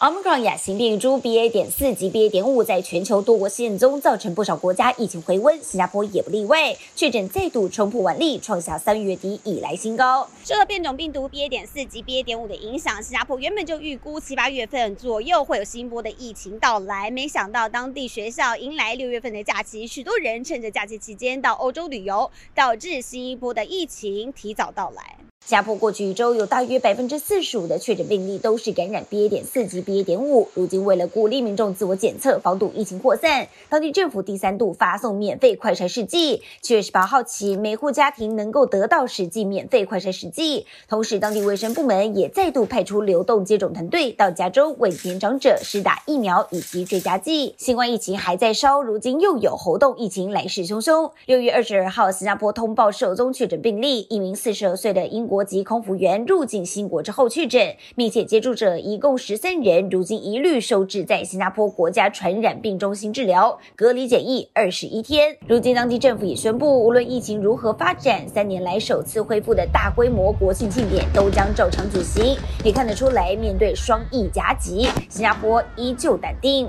Omicron 亚型变异株 BA. 点四及 BA. 点五在全球多国实验中，造成不少国家疫情回温，新加坡也不例外，确诊再度冲破万例，创下三月底以来新高。受到变种病毒 BA. 点四及 BA. 点五的影响，新加坡原本就预估七八月份左右会有新一波的疫情到来，没想到当地学校迎来六月份的假期，许多人趁着假期期间到欧洲旅游，导致新一波的疫情提早到来。新加坡过去一周有大约百分之四十五的确诊病例都是感染 BA. 点四及 BA. 点五。如今为了鼓励民众自我检测，防堵疫情扩散，当地政府第三度发送免费快筛试剂。七月十八号起，每户家庭能够得到十剂免费快筛试剂。同时，当地卫生部门也再度派出流动接种团队到加州为年长者施打疫苗以及追加剂。新冠疫情还在烧，如今又有猴痘疫情来势汹汹。六月二十二号，新加坡通报首宗确诊病例，一名四十二岁的英国。国籍空服员入境新国之后确诊，密切接触者一共十三人，如今一律收治在新加坡国家传染病中心治疗，隔离检疫二十一天。如今当地政府也宣布，无论疫情如何发展，三年来首次恢复的大规模国庆庆典都将照常举行。也看得出来，面对双疫夹击，新加坡依旧淡定。